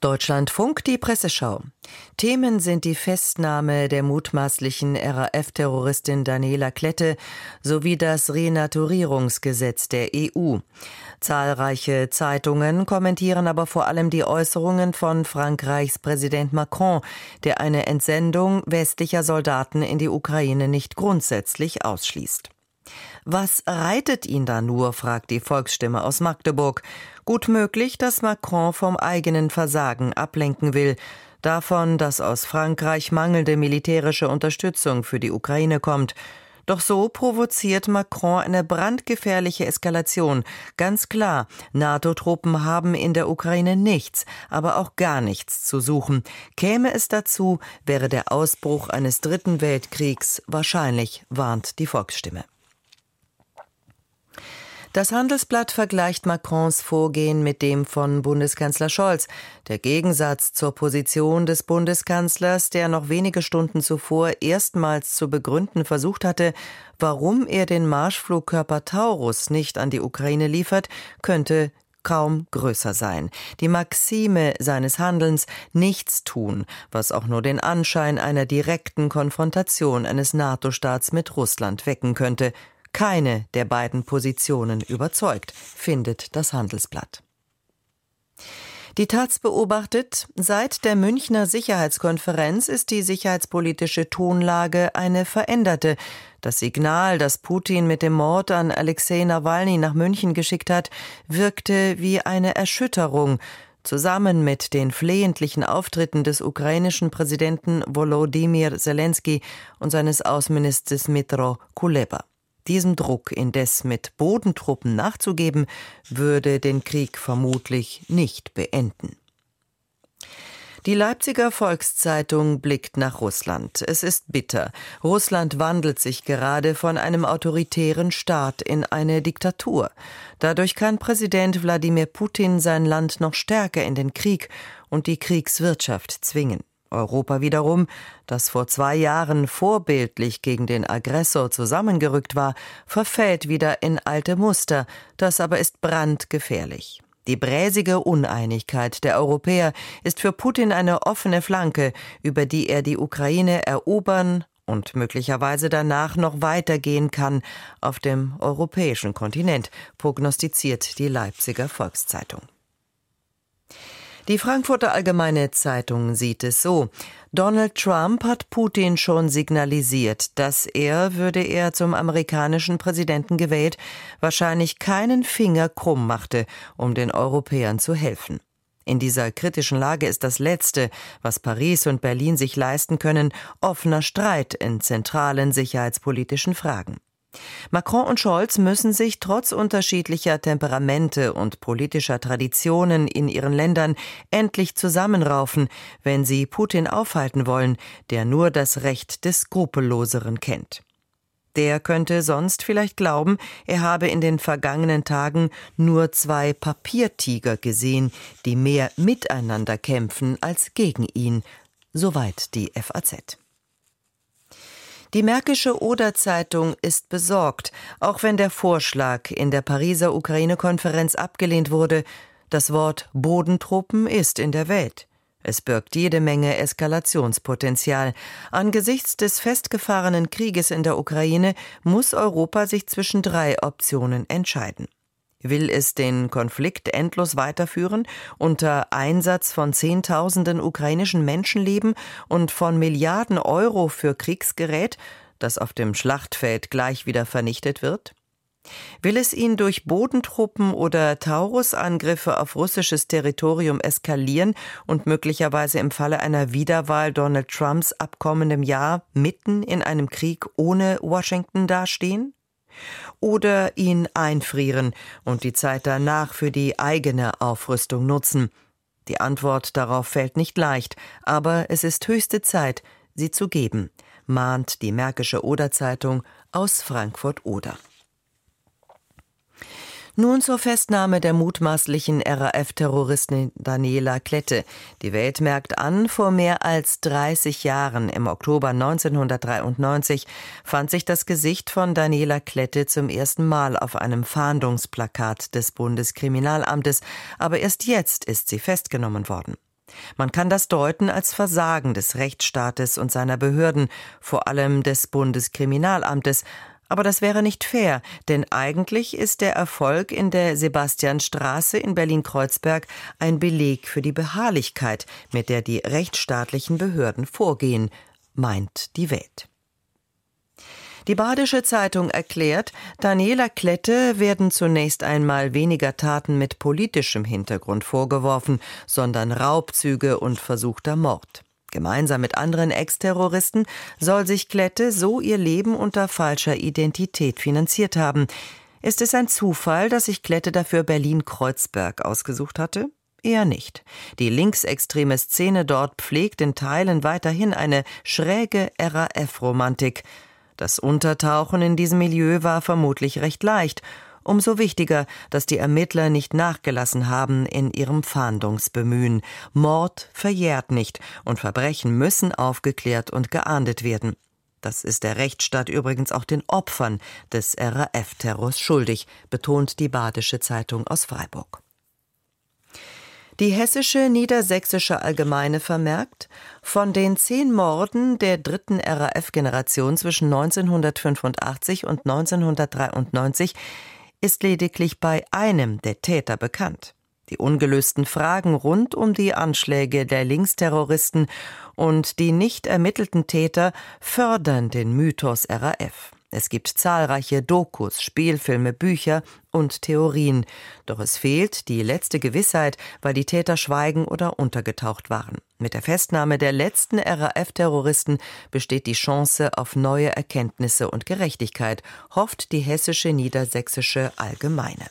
Deutschlandfunk, die Presseschau. Themen sind die Festnahme der mutmaßlichen RAF-Terroristin Daniela Klette sowie das Renaturierungsgesetz der EU. Zahlreiche Zeitungen kommentieren aber vor allem die Äußerungen von Frankreichs Präsident Macron, der eine Entsendung westlicher Soldaten in die Ukraine nicht grundsätzlich ausschließt. Was reitet ihn da nur, fragt die Volksstimme aus Magdeburg. Gut möglich, dass Macron vom eigenen Versagen ablenken will, davon, dass aus Frankreich mangelnde militärische Unterstützung für die Ukraine kommt. Doch so provoziert Macron eine brandgefährliche Eskalation. Ganz klar, NATO-Truppen haben in der Ukraine nichts, aber auch gar nichts zu suchen. Käme es dazu, wäre der Ausbruch eines dritten Weltkriegs wahrscheinlich, warnt die Volksstimme. Das Handelsblatt vergleicht Macrons Vorgehen mit dem von Bundeskanzler Scholz. Der Gegensatz zur Position des Bundeskanzlers, der noch wenige Stunden zuvor erstmals zu begründen versucht hatte, warum er den Marschflugkörper Taurus nicht an die Ukraine liefert, könnte kaum größer sein. Die Maxime seines Handelns nichts tun, was auch nur den Anschein einer direkten Konfrontation eines NATO-Staats mit Russland wecken könnte, keine der beiden Positionen überzeugt, findet das Handelsblatt. Die Taz beobachtet, seit der Münchner Sicherheitskonferenz ist die sicherheitspolitische Tonlage eine veränderte. Das Signal, das Putin mit dem Mord an Alexei Nawalny nach München geschickt hat, wirkte wie eine Erschütterung, zusammen mit den flehentlichen Auftritten des ukrainischen Präsidenten Volodymyr Zelensky und seines Außenministers Mitro Kuleba. Diesem Druck indes mit Bodentruppen nachzugeben, würde den Krieg vermutlich nicht beenden. Die Leipziger Volkszeitung blickt nach Russland. Es ist bitter. Russland wandelt sich gerade von einem autoritären Staat in eine Diktatur. Dadurch kann Präsident Wladimir Putin sein Land noch stärker in den Krieg und die Kriegswirtschaft zwingen. Europa wiederum, das vor zwei Jahren vorbildlich gegen den Aggressor zusammengerückt war, verfällt wieder in alte Muster, das aber ist brandgefährlich. Die bräsige Uneinigkeit der Europäer ist für Putin eine offene Flanke, über die er die Ukraine erobern und möglicherweise danach noch weitergehen kann auf dem europäischen Kontinent, prognostiziert die Leipziger Volkszeitung. Die Frankfurter Allgemeine Zeitung sieht es so. Donald Trump hat Putin schon signalisiert, dass er, würde er zum amerikanischen Präsidenten gewählt, wahrscheinlich keinen Finger krumm machte, um den Europäern zu helfen. In dieser kritischen Lage ist das Letzte, was Paris und Berlin sich leisten können, offener Streit in zentralen sicherheitspolitischen Fragen. Macron und Scholz müssen sich trotz unterschiedlicher Temperamente und politischer Traditionen in ihren Ländern endlich zusammenraufen, wenn sie Putin aufhalten wollen, der nur das Recht des Skrupelloseren kennt. Der könnte sonst vielleicht glauben, er habe in den vergangenen Tagen nur zwei Papiertiger gesehen, die mehr miteinander kämpfen als gegen ihn. Soweit die FAZ. Die Märkische Oder-Zeitung ist besorgt, auch wenn der Vorschlag in der Pariser Ukraine-Konferenz abgelehnt wurde. Das Wort Bodentruppen ist in der Welt. Es birgt jede Menge Eskalationspotenzial. Angesichts des festgefahrenen Krieges in der Ukraine muss Europa sich zwischen drei Optionen entscheiden. Will es den Konflikt endlos weiterführen, unter Einsatz von Zehntausenden ukrainischen Menschenleben und von Milliarden Euro für Kriegsgerät, das auf dem Schlachtfeld gleich wieder vernichtet wird? Will es ihn durch Bodentruppen oder Taurusangriffe auf russisches Territorium eskalieren und möglicherweise im Falle einer Wiederwahl Donald Trumps ab kommendem Jahr mitten in einem Krieg ohne Washington dastehen? Oder ihn einfrieren und die Zeit danach für die eigene Aufrüstung nutzen? Die Antwort darauf fällt nicht leicht, aber es ist höchste Zeit, sie zu geben, mahnt die Märkische Oder Zeitung aus Frankfurt Oder. Nun zur Festnahme der mutmaßlichen RAF-Terroristin Daniela Klette. Die Welt merkt an, vor mehr als 30 Jahren, im Oktober 1993, fand sich das Gesicht von Daniela Klette zum ersten Mal auf einem Fahndungsplakat des Bundeskriminalamtes, aber erst jetzt ist sie festgenommen worden. Man kann das deuten als Versagen des Rechtsstaates und seiner Behörden, vor allem des Bundeskriminalamtes, aber das wäre nicht fair, denn eigentlich ist der Erfolg in der Sebastianstraße in Berlin-Kreuzberg ein Beleg für die Beharrlichkeit, mit der die rechtsstaatlichen Behörden vorgehen, meint die Welt. Die Badische Zeitung erklärt, Daniela Klette werden zunächst einmal weniger Taten mit politischem Hintergrund vorgeworfen, sondern Raubzüge und versuchter Mord. Gemeinsam mit anderen Ex-Terroristen soll sich Klette so ihr Leben unter falscher Identität finanziert haben. Ist es ein Zufall, dass sich Klette dafür Berlin-Kreuzberg ausgesucht hatte? Eher nicht. Die linksextreme Szene dort pflegt in Teilen weiterhin eine schräge RAF-Romantik. Das Untertauchen in diesem Milieu war vermutlich recht leicht. Umso wichtiger, dass die Ermittler nicht nachgelassen haben in ihrem Fahndungsbemühen. Mord verjährt nicht und Verbrechen müssen aufgeklärt und geahndet werden. Das ist der Rechtsstaat übrigens auch den Opfern des RAF-Terrors schuldig, betont die Badische Zeitung aus Freiburg. Die hessische Niedersächsische Allgemeine vermerkt, von den zehn Morden der dritten RAF-Generation zwischen 1985 und 1993 ist lediglich bei einem der Täter bekannt. Die ungelösten Fragen rund um die Anschläge der Linksterroristen und die nicht ermittelten Täter fördern den Mythos RAF. Es gibt zahlreiche Dokus, Spielfilme, Bücher und Theorien. Doch es fehlt die letzte Gewissheit, weil die Täter schweigen oder untergetaucht waren. Mit der Festnahme der letzten RAF-Terroristen besteht die Chance auf neue Erkenntnisse und Gerechtigkeit, hofft die hessische Niedersächsische Allgemeine.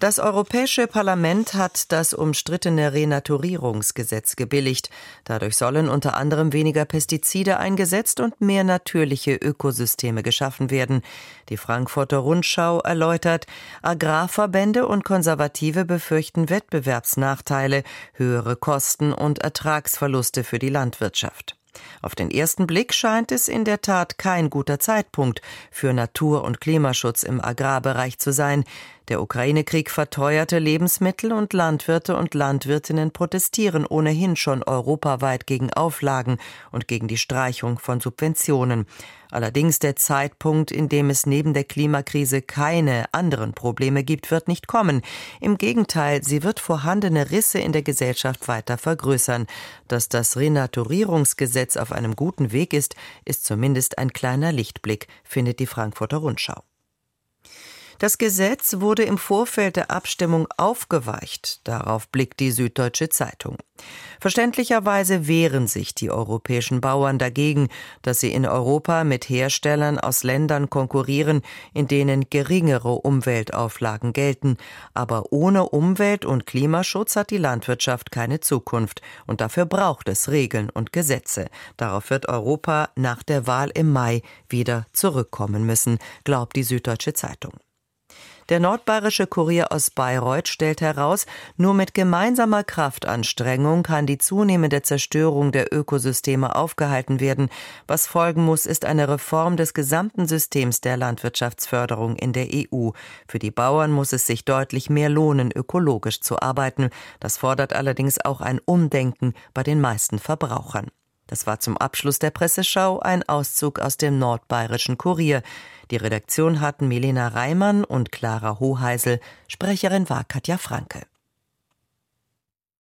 Das Europäische Parlament hat das umstrittene Renaturierungsgesetz gebilligt. Dadurch sollen unter anderem weniger Pestizide eingesetzt und mehr natürliche Ökosysteme geschaffen werden. Die Frankfurter Rundschau erläutert, Agrarverbände und Konservative befürchten Wettbewerbsnachteile, höhere Kosten und Ertragsverluste für die Landwirtschaft. Auf den ersten Blick scheint es in der Tat kein guter Zeitpunkt für Natur- und Klimaschutz im Agrarbereich zu sein. Der Ukraine-Krieg verteuerte Lebensmittel und Landwirte und Landwirtinnen protestieren ohnehin schon europaweit gegen Auflagen und gegen die Streichung von Subventionen. Allerdings der Zeitpunkt, in dem es neben der Klimakrise keine anderen Probleme gibt, wird nicht kommen. Im Gegenteil, sie wird vorhandene Risse in der Gesellschaft weiter vergrößern. Dass das Renaturierungsgesetz auf einem guten Weg ist, ist zumindest ein kleiner Lichtblick, findet die Frankfurter Rundschau. Das Gesetz wurde im Vorfeld der Abstimmung aufgeweicht. Darauf blickt die Süddeutsche Zeitung. Verständlicherweise wehren sich die europäischen Bauern dagegen, dass sie in Europa mit Herstellern aus Ländern konkurrieren, in denen geringere Umweltauflagen gelten. Aber ohne Umwelt- und Klimaschutz hat die Landwirtschaft keine Zukunft. Und dafür braucht es Regeln und Gesetze. Darauf wird Europa nach der Wahl im Mai wieder zurückkommen müssen, glaubt die Süddeutsche Zeitung. Der nordbayerische Kurier aus Bayreuth stellt heraus, nur mit gemeinsamer Kraftanstrengung kann die zunehmende Zerstörung der Ökosysteme aufgehalten werden. Was folgen muss, ist eine Reform des gesamten Systems der Landwirtschaftsförderung in der EU. Für die Bauern muss es sich deutlich mehr lohnen, ökologisch zu arbeiten. Das fordert allerdings auch ein Umdenken bei den meisten Verbrauchern. Das war zum Abschluss der Presseschau ein Auszug aus dem nordbayerischen Kurier. Die Redaktion hatten Milena Reimann und Clara Hoheisel. Sprecherin war Katja Franke.